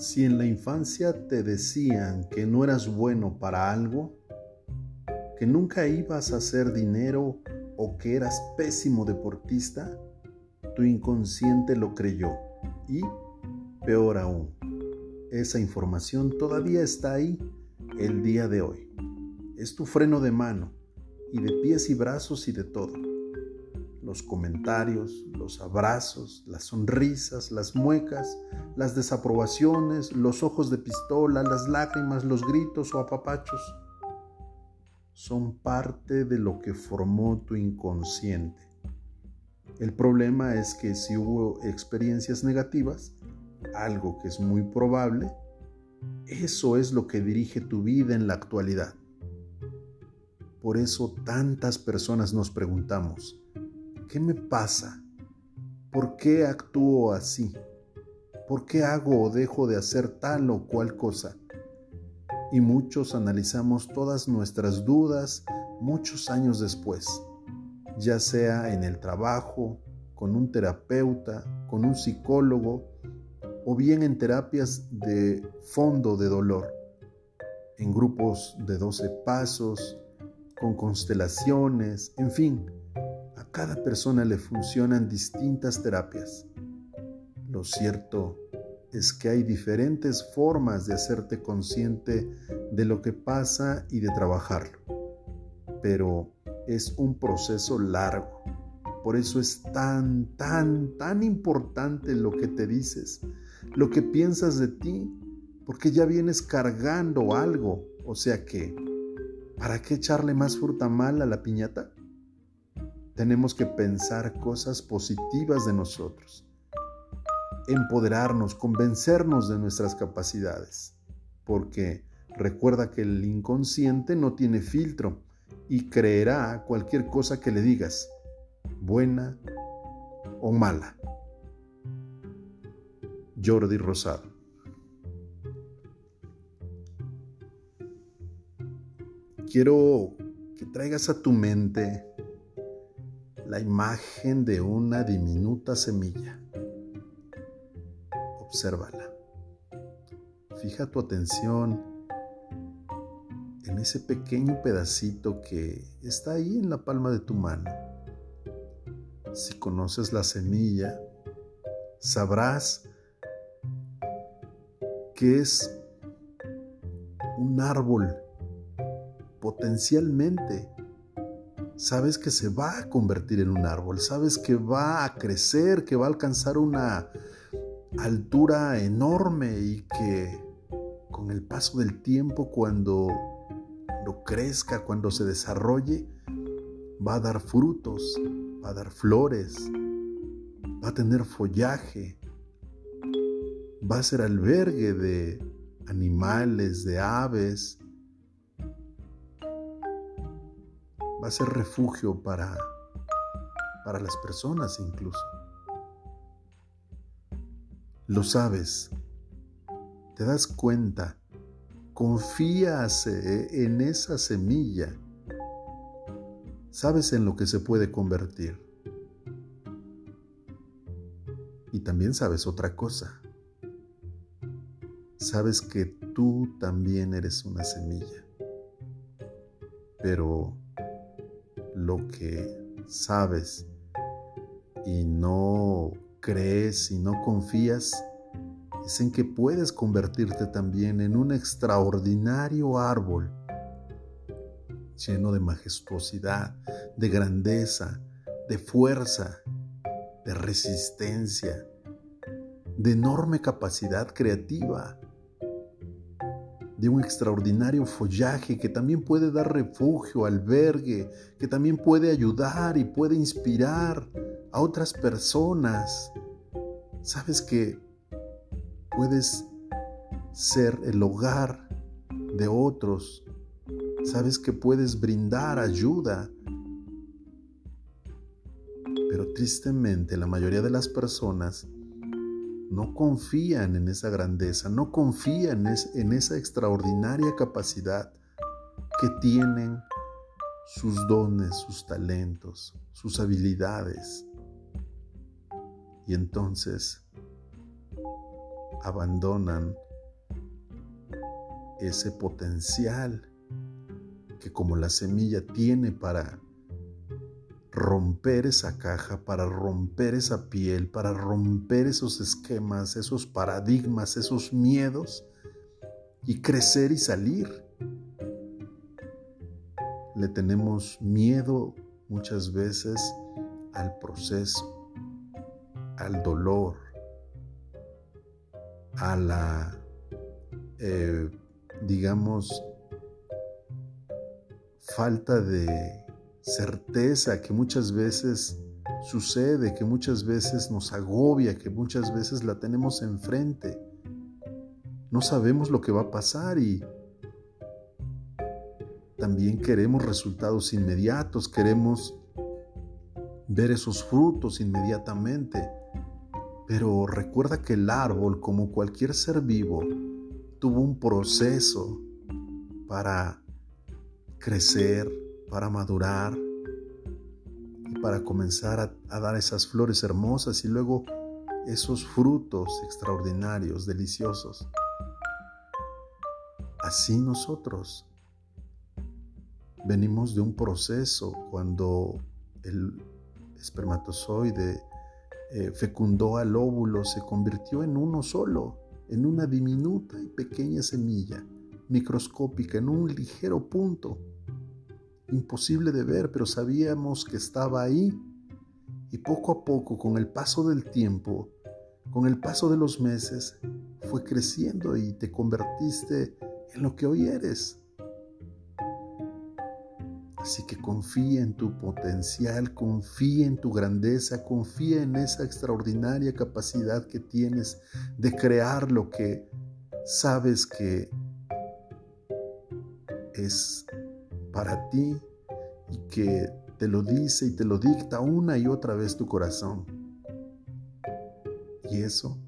Si en la infancia te decían que no eras bueno para algo, que nunca ibas a hacer dinero o que eras pésimo deportista, tu inconsciente lo creyó. Y, peor aún, esa información todavía está ahí el día de hoy. Es tu freno de mano y de pies y brazos y de todo los comentarios, los abrazos, las sonrisas, las muecas, las desaprobaciones, los ojos de pistola, las lágrimas, los gritos o apapachos, son parte de lo que formó tu inconsciente. El problema es que si hubo experiencias negativas, algo que es muy probable, eso es lo que dirige tu vida en la actualidad. Por eso tantas personas nos preguntamos, ¿Qué me pasa? ¿Por qué actúo así? ¿Por qué hago o dejo de hacer tal o cual cosa? Y muchos analizamos todas nuestras dudas muchos años después, ya sea en el trabajo, con un terapeuta, con un psicólogo o bien en terapias de fondo de dolor, en grupos de 12 pasos, con constelaciones, en fin, cada persona le funcionan distintas terapias. Lo cierto es que hay diferentes formas de hacerte consciente de lo que pasa y de trabajarlo. Pero es un proceso largo. Por eso es tan, tan, tan importante lo que te dices, lo que piensas de ti, porque ya vienes cargando algo. O sea que, ¿para qué echarle más fruta mala a la piñata? Tenemos que pensar cosas positivas de nosotros, empoderarnos, convencernos de nuestras capacidades, porque recuerda que el inconsciente no tiene filtro y creerá cualquier cosa que le digas, buena o mala. Jordi Rosado. Quiero que traigas a tu mente la imagen de una diminuta semilla. Obsérvala. Fija tu atención en ese pequeño pedacito que está ahí en la palma de tu mano. Si conoces la semilla, sabrás que es un árbol potencialmente sabes que se va a convertir en un árbol, sabes que va a crecer, que va a alcanzar una altura enorme y que con el paso del tiempo, cuando lo crezca, cuando se desarrolle, va a dar frutos, va a dar flores, va a tener follaje, va a ser albergue de animales, de aves, va a ser refugio para, para las personas incluso. Lo sabes, te das cuenta, confías eh, en esa semilla, sabes en lo que se puede convertir. Y también sabes otra cosa. Sabes que tú también eres una semilla. Pero lo que sabes y no crees y no confías es en que puedes convertirte también en un extraordinario árbol lleno de majestuosidad, de grandeza, de fuerza, de resistencia, de enorme capacidad creativa de un extraordinario follaje que también puede dar refugio, albergue, que también puede ayudar y puede inspirar a otras personas. Sabes que puedes ser el hogar de otros. Sabes que puedes brindar ayuda. Pero tristemente la mayoría de las personas no confían en esa grandeza, no confían en esa extraordinaria capacidad que tienen sus dones, sus talentos, sus habilidades. Y entonces abandonan ese potencial que como la semilla tiene para romper esa caja, para romper esa piel, para romper esos esquemas, esos paradigmas, esos miedos y crecer y salir. Le tenemos miedo muchas veces al proceso, al dolor, a la, eh, digamos, falta de certeza que muchas veces sucede, que muchas veces nos agobia, que muchas veces la tenemos enfrente. No sabemos lo que va a pasar y también queremos resultados inmediatos, queremos ver esos frutos inmediatamente. Pero recuerda que el árbol, como cualquier ser vivo, tuvo un proceso para crecer, para madurar y para comenzar a, dar esas flores hermosas y luego esos frutos extraordinarios, deliciosos. Así nosotros venimos de un proceso cuando el espermatozoide eh, fecundó al óvulo, se convirtió en uno solo, en una diminuta y pequeña semilla, microscópica, en un ligero punto imposible de ver, pero sabíamos que estaba ahí. Y poco a poco, con el paso del tiempo, con el paso de los meses, fue creciendo y te convertiste en lo que hoy eres. Así que confía en tu potencial, confía en tu grandeza, confía en esa extraordinaria capacidad que tienes de crear lo que sabes que es para ti y que te lo dice y te lo dicta una y otra vez tu corazón. Y eso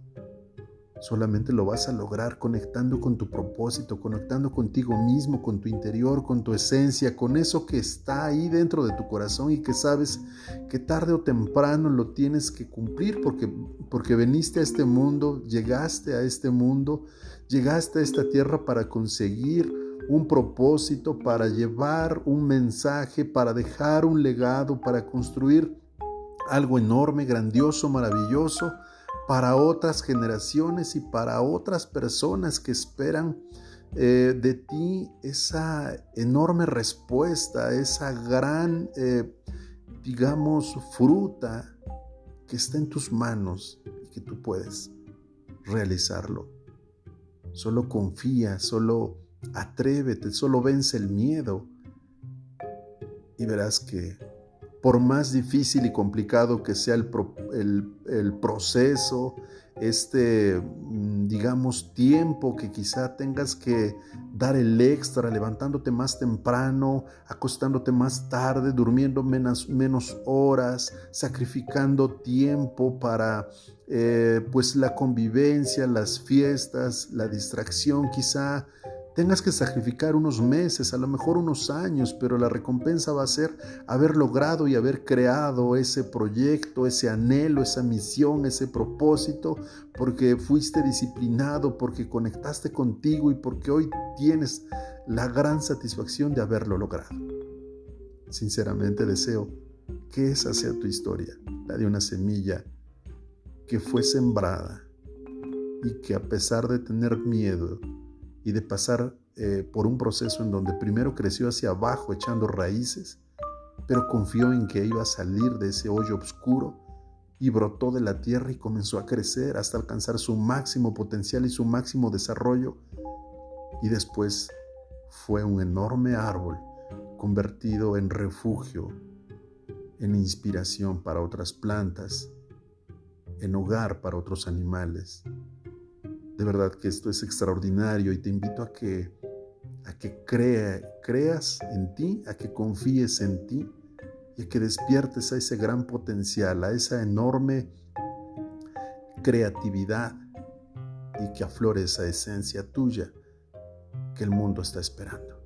solamente lo vas a lograr conectando con tu propósito, conectando contigo mismo, con tu interior, con tu esencia, con eso que está ahí dentro de tu corazón y que sabes que tarde o temprano lo tienes que cumplir porque, porque veniste a este mundo, llegaste a este mundo, llegaste a esta tierra para conseguir un propósito, para llevar un mensaje, para dejar un legado, para construir algo enorme, grandioso, maravilloso para otras generaciones y para otras personas que esperan eh, de ti esa enorme respuesta, esa gran, eh, digamos, fruta que está en tus manos y que tú puedes realizarlo. Solo confía, solo Atrévete, solo vence el miedo. Y verás que por más difícil y complicado que sea el, proceso, este, mm, digamos, tiempo que quizá tengas que dar el extra, levantándote más temprano, acostándote más tarde, durmiendo menos, menos horas, sacrificando tiempo para eh, pues la convivencia, las fiestas, la distracción, quizá tengas que sacrificar unos meses, a lo mejor unos años, pero la recompensa va a ser haber logrado y haber creado ese proyecto, ese anhelo, esa misión, ese propósito, porque fuiste disciplinado, porque conectaste contigo y porque hoy tienes la gran satisfacción de haberlo logrado. Sinceramente deseo que esa sea tu historia, la de una semilla que fue sembrada y que a pesar de tener miedo, y de pasar eh, por un proceso en donde primero creció hacia abajo echando raíces, pero confió en que iba a salir de ese hoyo oscuro y brotó de la tierra y comenzó a crecer hasta alcanzar su máximo potencial y su máximo desarrollo. Y después fue un enorme árbol convertido en refugio, en inspiración para otras plantas, en hogar para otros animales, de verdad que esto es extraordinario y te invito a que, a que creas en ti, a que confíes en ti y a que despiertes a ese gran potencial, a esa enorme creatividad y que aflore esa esencia tuya que el mundo está esperando.